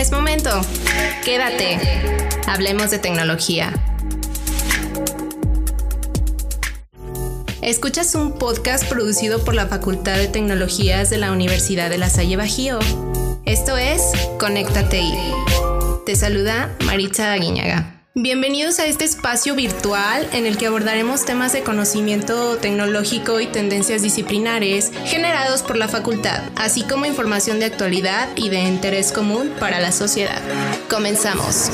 Es momento. Quédate. Hablemos de tecnología. Escuchas un podcast producido por la Facultad de Tecnologías de la Universidad de La Salle Bajío. Esto es Conéctate. Te saluda Maritza Aguiñaga. Bienvenidos a este espacio virtual en el que abordaremos temas de conocimiento tecnológico y tendencias disciplinares generados por la facultad, así como información de actualidad y de interés común para la sociedad. Comenzamos.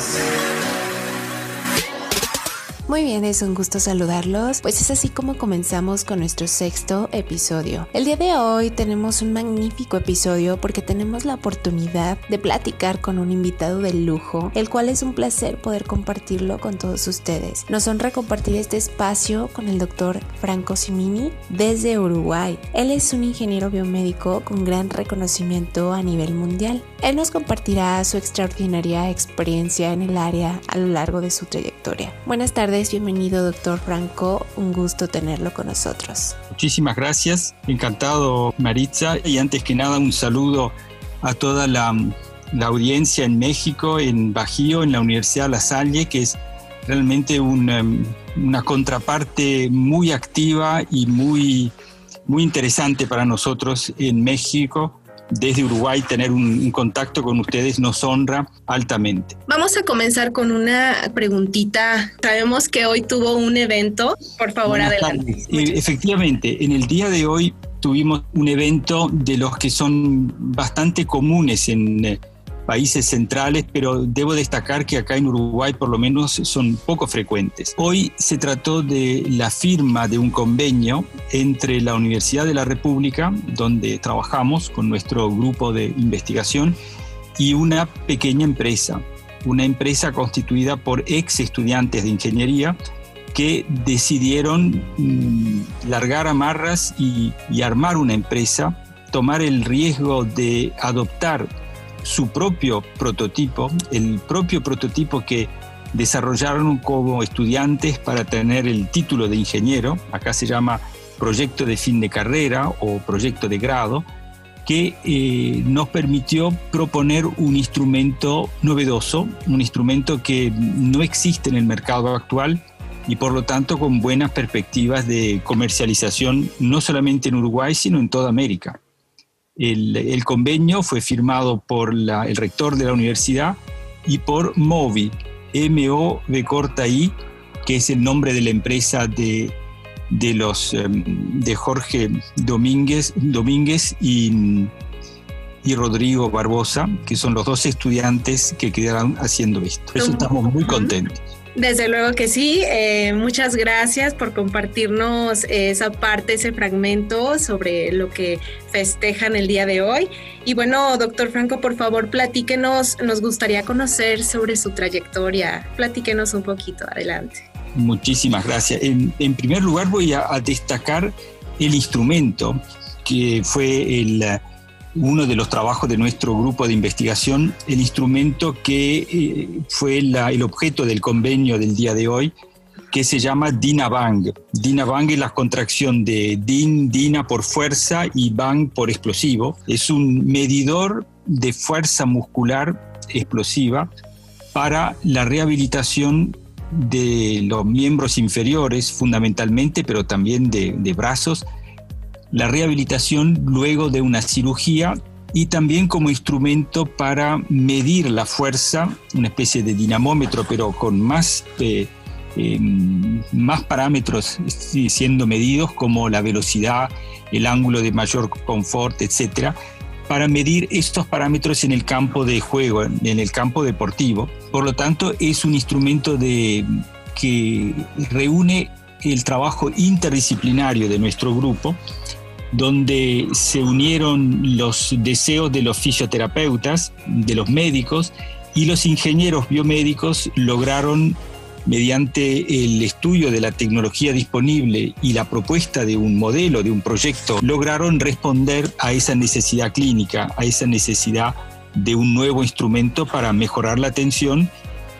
Muy bien, es un gusto saludarlos. Pues es así como comenzamos con nuestro sexto episodio. El día de hoy tenemos un magnífico episodio porque tenemos la oportunidad de platicar con un invitado de lujo, el cual es un placer poder compartirlo con todos ustedes. Nos honra compartir este espacio con el doctor Franco Simini desde Uruguay. Él es un ingeniero biomédico con gran reconocimiento a nivel mundial. Él nos compartirá su extraordinaria experiencia en el área a lo largo de su trayectoria. Buenas tardes bienvenido doctor Franco, un gusto tenerlo con nosotros. Muchísimas gracias, encantado Maritza. Y antes que nada un saludo a toda la, audiencia en México, en Bajío, en la Universidad La Salle, que es realmente una, una contraparte muy activa y muy, muy interesante para nosotros en México desde Uruguay tener un, contacto con ustedes nos honra altamente. Vamos a comenzar con una preguntita. Sabemos que hoy tuvo un evento. Por favor, adelante. Eh, efectivamente, en el día de hoy tuvimos un evento de los que son bastante comunes en eh, países centrales, pero debo destacar que acá en Uruguay por lo menos son poco frecuentes. Hoy se trató de la firma de un convenio entre la Universidad de la República, donde trabajamos con nuestro grupo de investigación, y una pequeña empresa, una empresa constituida por ex estudiantes de ingeniería que decidieron mm, largar amarras y, y armar una empresa, tomar el riesgo de adoptar su propio prototipo, el propio prototipo que desarrollaron como estudiantes para tener el título de ingeniero, acá se llama proyecto de fin de carrera o proyecto de grado, que eh, nos permitió proponer un instrumento novedoso, un instrumento que no existe en el mercado actual y por lo tanto con buenas perspectivas de comercialización no solamente en Uruguay, sino en toda América. El, convenio fue firmado por el rector de la universidad y por MOVI, M-O-V corta I, que es el nombre de la empresa de, de, los, em, de Jorge Domínguez, Domínguez y, y Rodrigo Barbosa, que son los dos estudiantes que quedaron haciendo esto. Eso estamos muy contentos. Desde luego que sí. Eh, muchas gracias por compartirnos esa parte, ese fragmento sobre lo que festejan el día de hoy. Y bueno, doctor Franco, por favor, platíquenos. Nos gustaría conocer sobre su trayectoria. Platíquenos un poquito. Adelante. Muchísimas gracias. En, primer lugar, voy a destacar el instrumento que fue el uno de los trabajos de nuestro grupo de investigación, el instrumento que eh, fue el objeto del convenio del día de hoy, que se llama DINA-BANG. DINA-BANG es la contracción de DIN, DINA por fuerza y BANG por explosivo. Es un medidor de fuerza muscular explosiva para la rehabilitación de los miembros inferiores fundamentalmente, pero también de, de brazos la rehabilitación luego de una cirugía y también como instrumento para medir la fuerza, una especie de dinamómetro, pero con más, eh, em, más parámetros siendo medidos como la velocidad, el ángulo de mayor confort, etcétera, para medir estos parámetros en el campo de juego, en el campo deportivo. Por lo tanto, es un instrumento de, que reúne el trabajo interdisciplinario de nuestro grupo donde se unieron los deseos de los fisioterapeutas, de los médicos, y los ingenieros biomédicos lograron, mediante el estudio de la tecnología disponible y la propuesta de un modelo, de un proyecto, lograron responder a esa necesidad clínica, a esa necesidad de un nuevo instrumento para mejorar la atención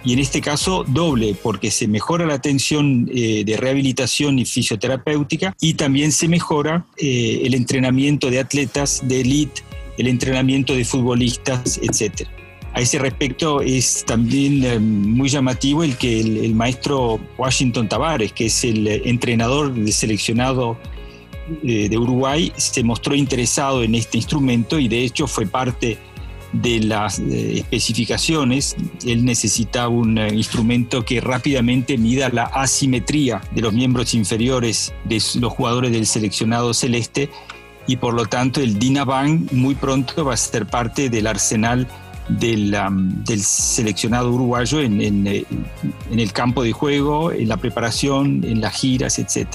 y en este caso doble, porque se mejora la atención eh, de rehabilitación y fisioterapéutica y también se mejora eh, el entrenamiento de atletas de élite, el entrenamiento de futbolistas, etc. A ese respecto es también eh, muy llamativo el que el, maestro Washington Tavares, que es el entrenador del seleccionado eh, de Uruguay, se mostró interesado en este instrumento y de hecho fue parte de las eh, especificaciones. Él necesitaba un instrumento que rápidamente mida la asimetría de los miembros inferiores de los jugadores del seleccionado celeste y por lo tanto el Dinaban muy pronto va a ser parte del arsenal del, del seleccionado uruguayo en, eh, en, el campo de juego, en la preparación, en las giras, etc.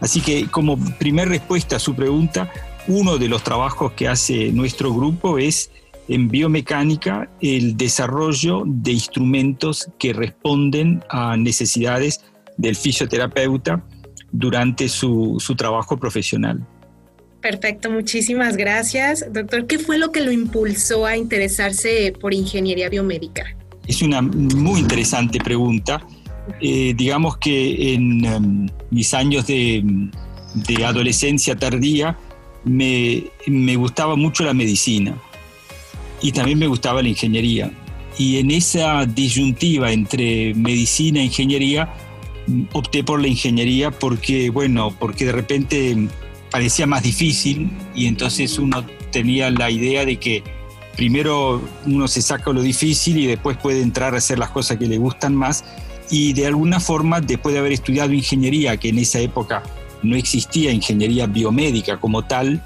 Así que como primer respuesta a su pregunta, uno de los trabajos que hace nuestro grupo es en biomecánica el desarrollo de instrumentos que responden a necesidades del fisioterapeuta durante su, su trabajo profesional. Perfecto, muchísimas gracias. Doctor, ¿qué fue lo que lo impulsó a interesarse por ingeniería biomédica? Es una muy interesante pregunta. Eh, digamos que en em, mis años de, adolescencia tardía me, me, gustaba mucho la medicina y también me gustaba la ingeniería. Y en esa disyuntiva entre medicina e ingeniería, opté por la ingeniería porque, bueno, porque de repente parecía más difícil y entonces uno tenía la idea de que primero uno se saca lo difícil y después puede entrar a hacer las cosas que le gustan más y de alguna forma después de haber estudiado ingeniería, que en esa época no existía ingeniería biomédica como tal,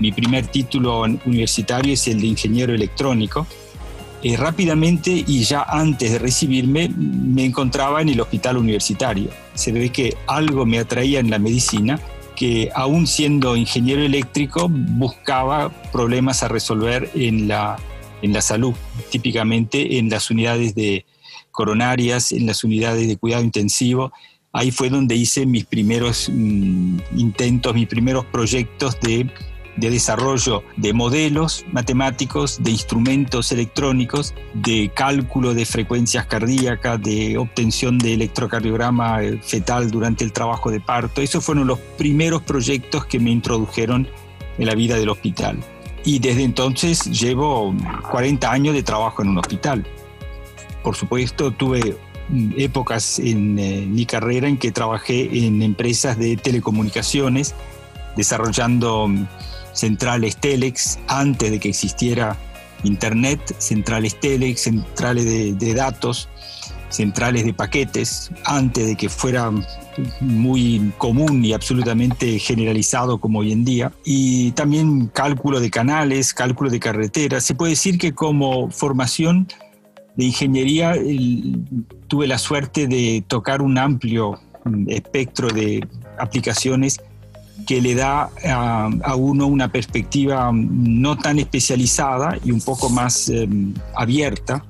mi primer título universitario es el de ingeniero electrónico, eh, rápidamente y ya antes de recibirme me encontraba en el hospital universitario. Se ve que algo me atraía en la medicina que aún siendo ingeniero eléctrico buscaba problemas a resolver en la, en la salud, típicamente en las unidades de coronarias, en las unidades de cuidado intensivo. Ahí fue donde hice mis primeros mm, intentos, mis primeros proyectos de de desarrollo de modelos matemáticos, de instrumentos electrónicos, de cálculo de frecuencias cardíacas, de obtención de electrocardiograma eh, fetal durante el trabajo de parto. Esos fueron los primeros proyectos que me introdujeron en la vida del hospital. Y desde entonces llevo 40 años de trabajo en un hospital. Por supuesto, tuve mm, épocas en eh, mi carrera en que trabajé en empresas de telecomunicaciones, desarrollando mm, centrales Telex antes de que existiera Internet, centrales Telex, centrales de, datos, centrales de paquetes, antes de que fuera muy común y absolutamente generalizado como hoy en día. Y también cálculo de canales, cálculo de carreteras. Se puede decir que como formación de ingeniería tuve la suerte de tocar un amplio espectro de aplicaciones que le da a, uno una perspectiva no tan especializada y un poco más em, abierta.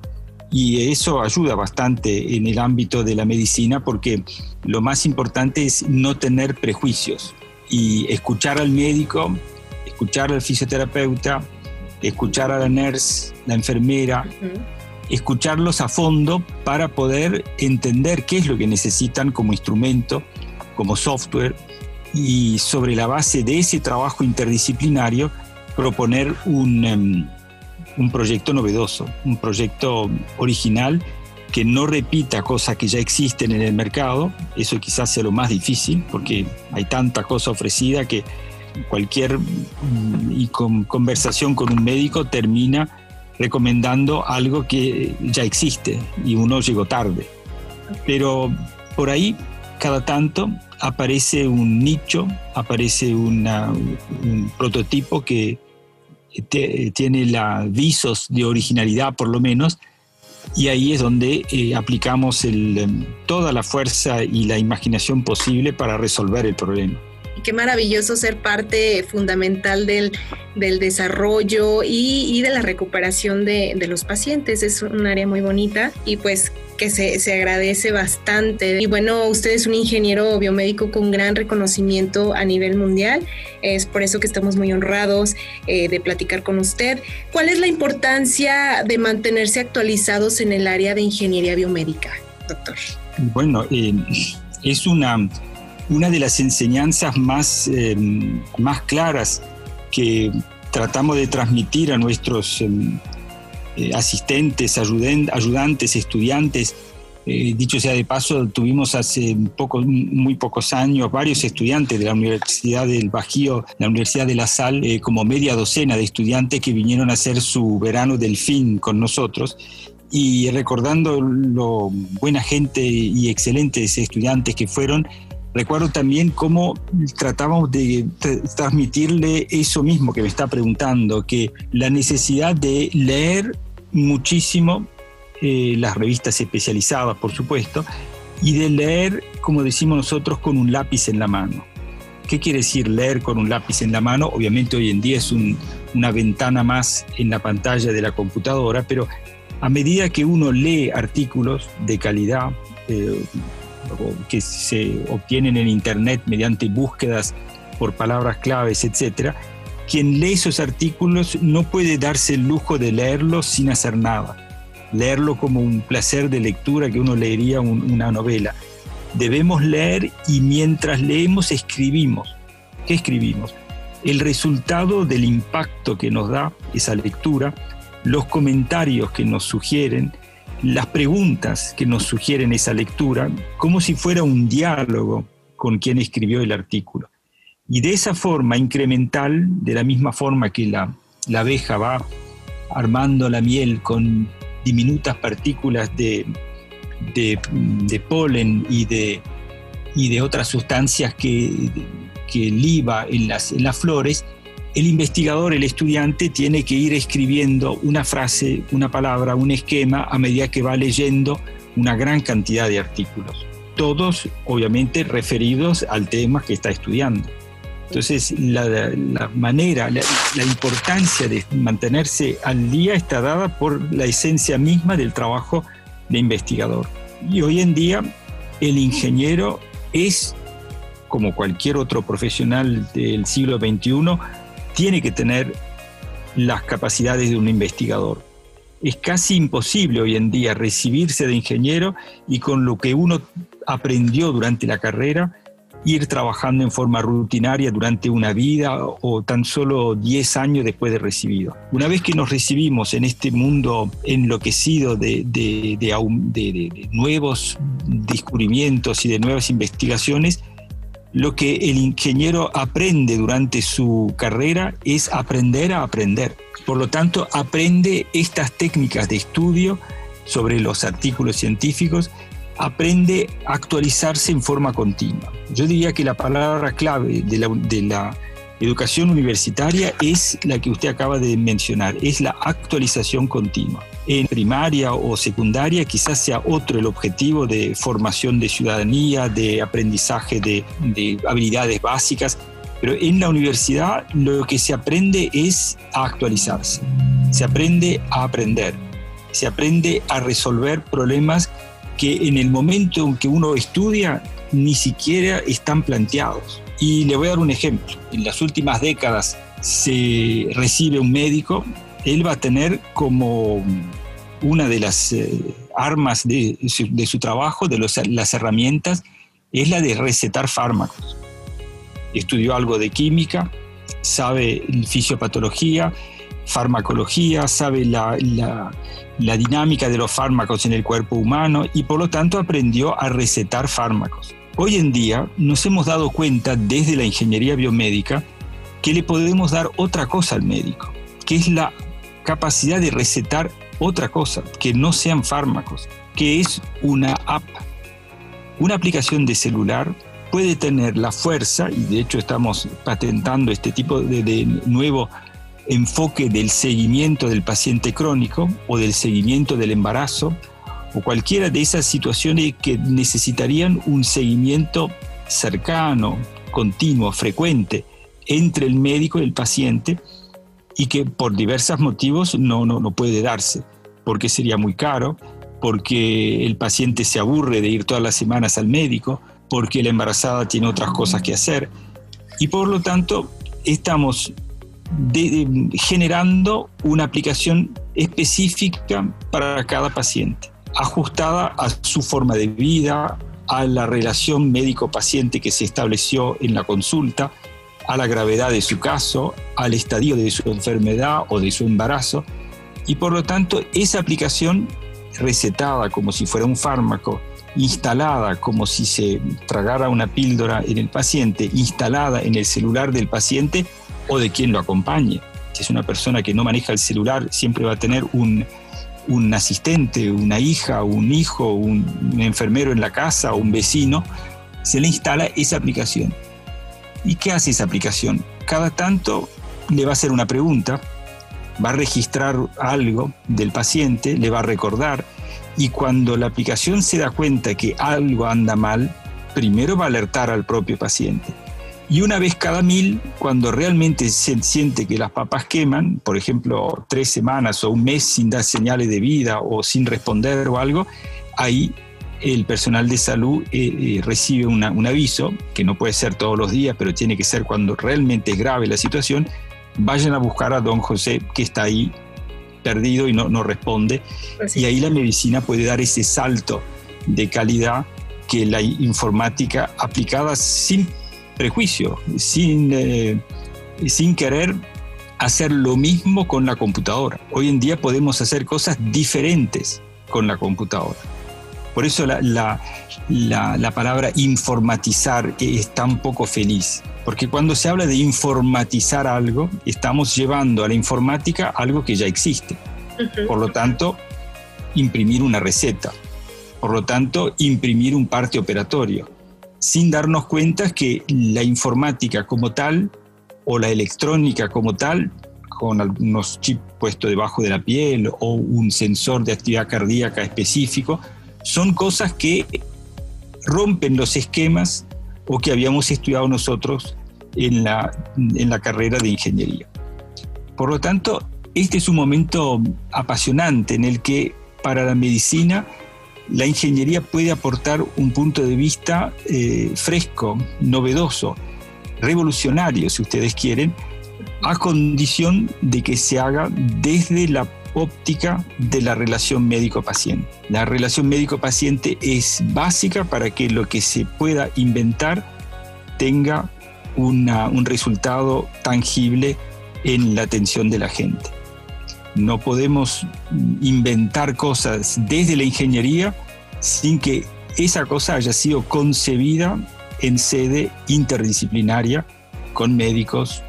Y eso ayuda bastante en el ámbito de la medicina porque lo más importante es no tener prejuicios y escuchar al médico, escuchar al fisioterapeuta, escuchar a la nurse, la enfermera, escucharlos a fondo para poder entender qué es lo que necesitan como instrumento, como software y sobre la base de ese trabajo interdisciplinario proponer un, em, un proyecto novedoso, un proyecto original que no repita cosas que ya existen en el mercado, eso quizás sea lo más difícil porque hay tanta cosa ofrecida que cualquier mm, y con conversación con un médico termina recomendando algo que ya existe y uno llegó tarde. Pero por ahí, cada tanto, aparece un nicho, aparece un prototipo que tiene la visos de originalidad por lo menos, y ahí es donde eh, aplicamos em, toda la fuerza y la imaginación posible para resolver el problema. Qué maravilloso ser parte fundamental del, desarrollo y, de la recuperación de, de los pacientes. Es un área muy bonita y pues que se, se, agradece bastante. Y bueno, usted es un ingeniero biomédico con gran reconocimiento a nivel mundial. Es por eso que estamos muy honrados eh, de platicar con usted. ¿Cuál es la importancia de mantenerse actualizados en el área de ingeniería biomédica, doctor? Bueno, eh, es una, una de las enseñanzas más, eh, más claras que tratamos de transmitir a nuestros eh, asistentes, ayudantes, estudiantes. Eh, dicho sea de paso, tuvimos hace poco, muy pocos años varios estudiantes de la Universidad del Bajío, la Universidad de La Sal, eh, como media docena de estudiantes que vinieron a hacer su verano del fin con nosotros y recordando lo buena gente y excelentes estudiantes que fueron, recuerdo también cómo tratábamos de transmitirle eso mismo que me está preguntando, que la necesidad de leer muchísimo eh, las revistas especializadas, por supuesto, y de leer, como decimos nosotros, con un lápiz en la mano. ¿Qué quiere decir leer con un lápiz en la mano? Obviamente hoy en día es una ventana más en la pantalla de la computadora, pero a medida que uno lee artículos de calidad eh, que se obtienen en Internet mediante búsquedas por palabras claves, etc., quien lee esos artículos no puede darse el lujo de leerlos sin hacer nada, leerlo como un placer de lectura que uno leería una novela. Debemos leer y mientras leemos escribimos. ¿Qué escribimos? El resultado del impacto que nos da esa lectura los comentarios que nos sugieren, las preguntas que nos sugieren esa lectura, como si fuera un diálogo con quien escribió el artículo. Y de esa forma incremental, de la misma forma que la, abeja va armando la miel con diminutas partículas de, de, polen y de, y de otras sustancias que, que liba en las, en las flores, el investigador, el estudiante, tiene que ir escribiendo una frase, una palabra, un esquema a medida que va leyendo una gran cantidad de artículos, todos obviamente referidos al tema que está estudiando. Entonces, la, manera, la, la, importancia de mantenerse al día está dada por la esencia misma del trabajo de investigador. Y hoy en día, el ingeniero es, como cualquier otro profesional del siglo XXI, tiene que tener las capacidades de un investigador. Es casi imposible hoy en día recibirse de ingeniero y con lo que uno aprendió durante la carrera, ir trabajando en forma rutinaria durante una vida o tan solo 10 años después de recibido. Una vez que nos recibimos en este mundo enloquecido de, de, de nuevos descubrimientos y de nuevas investigaciones, lo que el ingeniero aprende durante su carrera es aprender a aprender. Por lo tanto, aprende estas técnicas de estudio sobre los artículos científicos, aprende a actualizarse en forma continua. Yo diría que la palabra clave de la, educación universitaria es la que usted acaba de mencionar, es la actualización continua en primaria o secundaria quizás sea otro el objetivo de formación de ciudadanía, de aprendizaje de, habilidades básicas, pero en la universidad lo que se aprende es a actualizarse, se aprende a aprender, se aprende a resolver problemas que en el momento en que uno estudia ni siquiera están planteados. Y le voy a dar un ejemplo. En las últimas décadas se recibe un médico, él va a tener como una de las eh, armas de su, trabajo, de las herramientas, es la de recetar fármacos. Estudió algo de química, sabe fisiopatología, farmacología, sabe la, la, dinámica de los fármacos en el cuerpo humano y por lo tanto aprendió a recetar fármacos. Hoy en día nos hemos dado cuenta desde la ingeniería biomédica que le podemos dar otra cosa al médico, que es la capacidad de recetar otra cosa, que no sean fármacos, que es una app. Una aplicación de celular puede tener la fuerza, y de hecho estamos patentando este tipo de, nuevo enfoque del seguimiento del paciente crónico o del seguimiento del embarazo, o cualquiera de esas situaciones que necesitarían un seguimiento cercano, continuo, frecuente entre el médico y el paciente, y que por diversos motivos no, no, no puede darse, porque sería muy caro, porque el paciente se aburre de ir todas las semanas al médico, porque la embarazada tiene otras cosas que hacer. Y por lo tanto, estamos generando una aplicación específica para cada paciente, ajustada a su forma de vida, a la relación médico-paciente que se estableció en la consulta, a la gravedad de su caso, al estadio de su enfermedad o de su embarazo, Y por lo tanto, esa aplicación recetada como si fuera un fármaco, instalada como si se tragara una píldora en el paciente, instalada en el celular del paciente o de quien lo acompañe. Si es una persona que no maneja el celular, siempre va a tener un, un asistente, una hija, un hijo, un, enfermero en la casa o un vecino, se le instala esa aplicación. ¿Y qué hace esa aplicación? Cada tanto le va a hacer una pregunta, va a registrar algo del paciente, le va a recordar, y cuando la aplicación se da cuenta que algo anda mal, primero va a alertar al propio paciente. Y una vez cada mil, cuando realmente se siente que las papas queman, por ejemplo, tres semanas o un mes sin dar señales de vida o sin responder o algo, ahí el personal de salud eh, eh, recibe un aviso, que no puede ser todos los días, pero tiene que ser cuando realmente es grave la situación, vayan a buscar a don José que está ahí perdido y no, no responde. Y ahí la medicina puede dar ese salto de calidad que la informática aplicada sin prejuicio, sin, eh, sin querer hacer lo mismo con la computadora. Hoy en día podemos hacer cosas diferentes con la computadora. Por eso la, la, la, palabra informatizar es tan poco feliz, porque cuando se habla de informatizar algo, estamos llevando a la informática algo que ya existe. Por lo tanto, imprimir una receta, por lo tanto, imprimir un parte operatorio sin darnos cuenta que la informática como tal o la electrónica como tal, con algunos chips puestos debajo de la piel o un sensor de actividad cardíaca específico, son cosas que rompen los esquemas o que habíamos estudiado nosotros en la, en la carrera de ingeniería. Por lo tanto, este es un momento apasionante en el que para la medicina la ingeniería puede aportar un punto de vista eh, fresco, novedoso, revolucionario, si ustedes quieren, a condición de que se haga desde la óptica de la relación médico-paciente. La relación médico-paciente es básica para que lo que se pueda inventar tenga un resultado tangible en la atención de la gente. No podemos inventar cosas desde la ingeniería sin que esa cosa haya sido concebida en sede interdisciplinaria con médicos,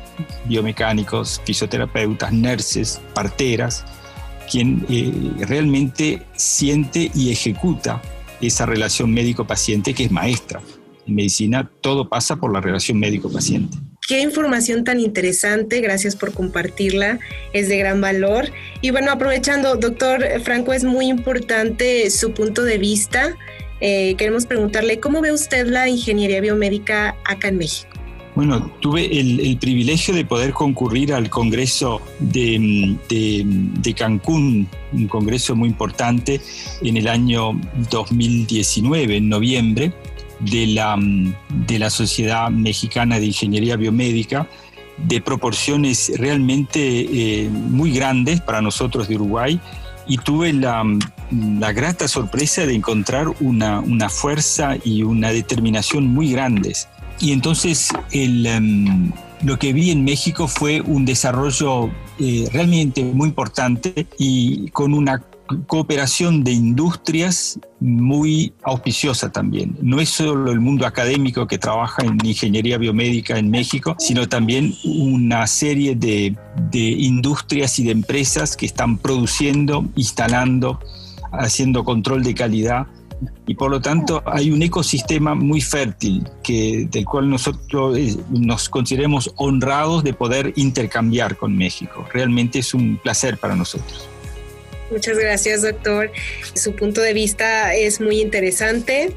biomecánicos, fisioterapeutas, nurses, parteras, quien eh, realmente siente y ejecuta esa relación médico-paciente que es maestra. En medicina todo pasa por la relación médico-paciente. Qué información tan interesante, gracias por compartirla, es de gran valor. Y bueno, aprovechando, doctor Franco, es muy importante su punto de vista. Eh, queremos preguntarle, ¿cómo ve usted la ingeniería biomédica acá en México? Bueno, tuve el, privilegio de poder concurrir al Congreso de, de, Cancún, un congreso muy importante en el año 2019, en noviembre, de la, de la Sociedad Mexicana de Ingeniería Biomédica, de proporciones realmente eh, muy grandes para nosotros de Uruguay, y tuve la, la grata sorpresa de encontrar una, una, fuerza y una determinación muy grandes. Y entonces el, em, lo que vi en México fue un desarrollo eh, realmente muy importante y con una cooperación de industrias muy auspiciosa también. No es solo el mundo académico que trabaja en ingeniería biomédica en México, sino también una serie de, industrias y de empresas que están produciendo, instalando, haciendo control de calidad y por lo tanto hay un ecosistema muy fértil que, del cual nosotros eh, nos consideremos honrados de poder intercambiar con México. Realmente es un placer para nosotros. Muchas gracias, doctor. Su punto de vista es muy interesante.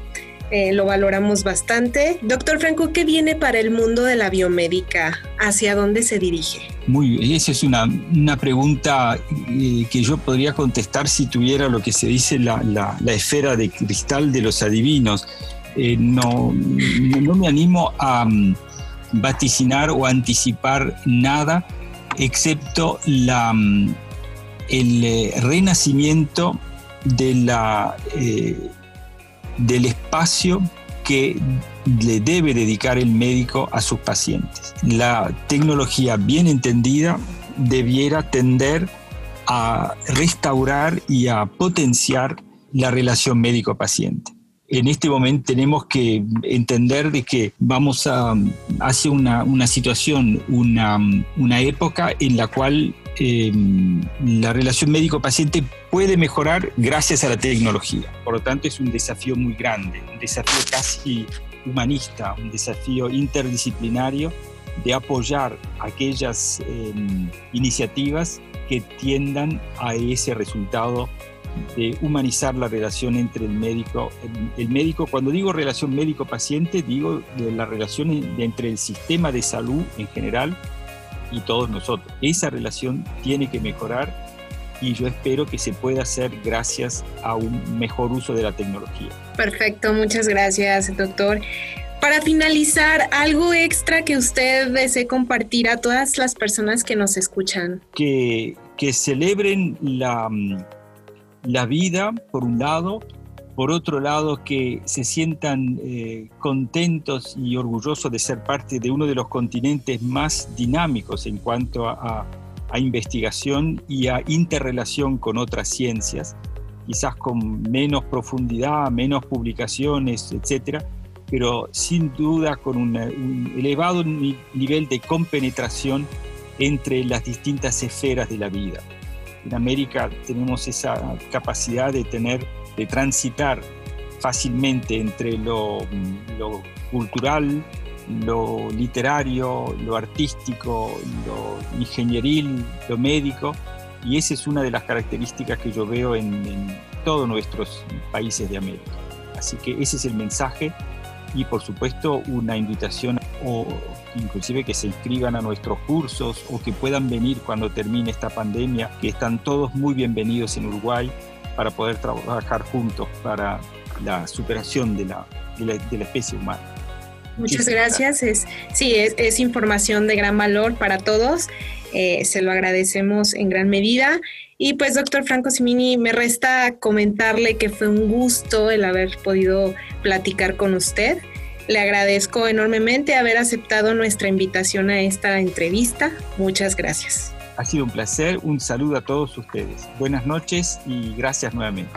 Eh, lo valoramos bastante. Doctor Franco, ¿qué viene para el mundo de la biomédica? ¿Hacia dónde se dirige? Muy esa es una, una pregunta eh, que yo podría contestar si tuviera lo que se dice la, la, esfera de cristal de los adivinos. Eh, no, no me animo a mm, vaticinar o anticipar nada excepto la, mm, el eh, renacimiento de la, eh, del espacio que le debe dedicar el médico a sus pacientes. La tecnología bien entendida debiera tender a restaurar y a potenciar la relación médico-paciente. En este momento tenemos que entender de que vamos a, hacia una, una situación, una, una, época en la cual em, la relación médico-paciente puede mejorar gracias a la tecnología. Por lo tanto, es un desafío muy grande, un desafío casi humanista, un desafío interdisciplinario de apoyar aquellas em, iniciativas que tiendan a ese resultado de humanizar la relación entre el médico. El, médico, cuando digo relación médico-paciente, digo de la relación entre el sistema de salud en general y todos nosotros. Esa relación tiene que mejorar y yo espero que se pueda hacer gracias a un mejor uso de la tecnología. Perfecto, muchas gracias, doctor. Para finalizar, algo extra que usted desee compartir a todas las personas que nos escuchan. Que, que celebren la, la vida, por un lado, por otro lado, que se sientan eh, contentos y orgullosos de ser parte de uno de los continentes más dinámicos en cuanto a, a, investigación y a interrelación con otras ciencias, quizás con menos profundidad, menos publicaciones, etcétera, pero sin duda con un elevado nivel de compenetración entre las distintas esferas de la vida. En América tenemos esa capacidad de tener, de transitar fácilmente entre lo, lo cultural, lo literario, lo artístico, lo ingenieril, lo médico, y esa es una de las características que yo veo en, en todos nuestros países de América. Así que ese es el mensaje y por supuesto una invitación o inclusive que se inscriban a nuestros cursos o que puedan venir cuando termine esta pandemia, que están todos muy bienvenidos en Uruguay para poder trabajar juntos para la superación de la, de la, especie humana. Muchas gracias. Es, sí, es, es, información de gran valor para todos. Eh, se lo agradecemos en gran medida. Y pues, doctor Franco Simini, me resta comentarle que fue un gusto el haber podido platicar con usted. Le agradezco enormemente haber aceptado nuestra invitación a esta entrevista. Muchas gracias. Ha sido un placer. Un saludo a todos ustedes. Buenas noches y gracias nuevamente.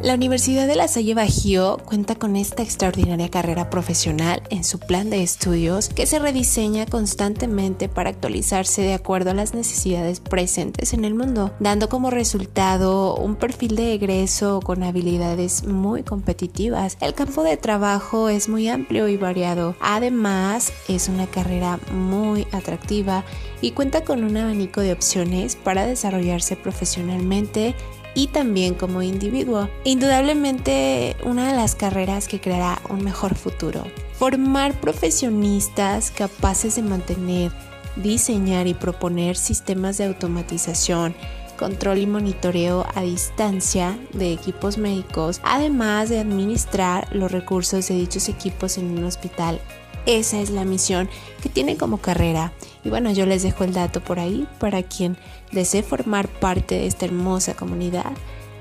La Universidad de La Salle Bajío cuenta con esta extraordinaria carrera profesional en su plan de estudios que se rediseña constantemente para actualizarse de acuerdo a las necesidades presentes en el mundo, dando como resultado un perfil de egreso con habilidades muy competitivas. El campo de trabajo es muy amplio y variado. Además, es una carrera muy atractiva y cuenta con un abanico de opciones para desarrollarse profesionalmente y también como individuo. Indudablemente una de las carreras que creará un mejor futuro. Formar profesionistas capaces de mantener, diseñar y proponer sistemas de automatización, control y monitoreo a distancia de equipos médicos, además de administrar los recursos de dichos equipos en un hospital esa es la misión que tiene como carrera. Y bueno, yo les dejo el dato por ahí para quien desee formar parte de esta hermosa comunidad.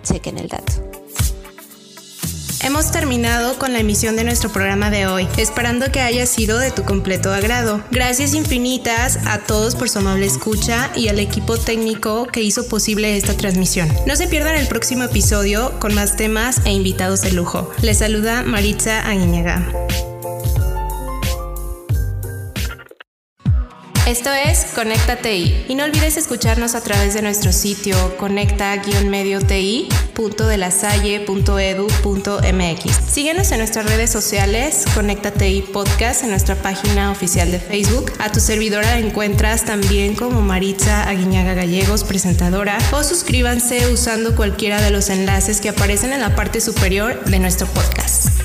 Chequen el dato. Hemos terminado con la emisión de nuestro programa de hoy, esperando que haya sido de tu completo agrado. Gracias infinitas a todos por su amable escucha y al equipo técnico que hizo posible esta transmisión. No se pierdan el próximo episodio con más temas e invitados de lujo. Les saluda Maritza Aguiñaga. Esto es Conecta TI y no olvides escucharnos a través de nuestro sitio conecta-medioti.delasalle.edu.mx. Síguenos en nuestras redes sociales, Conecta TI Podcast en nuestra página oficial de Facebook. A tu servidora encuentras también como Maritza Aguiñaga Gallegos, presentadora, o suscríbanse usando cualquiera de los enlaces que aparecen en la parte superior de nuestro podcast.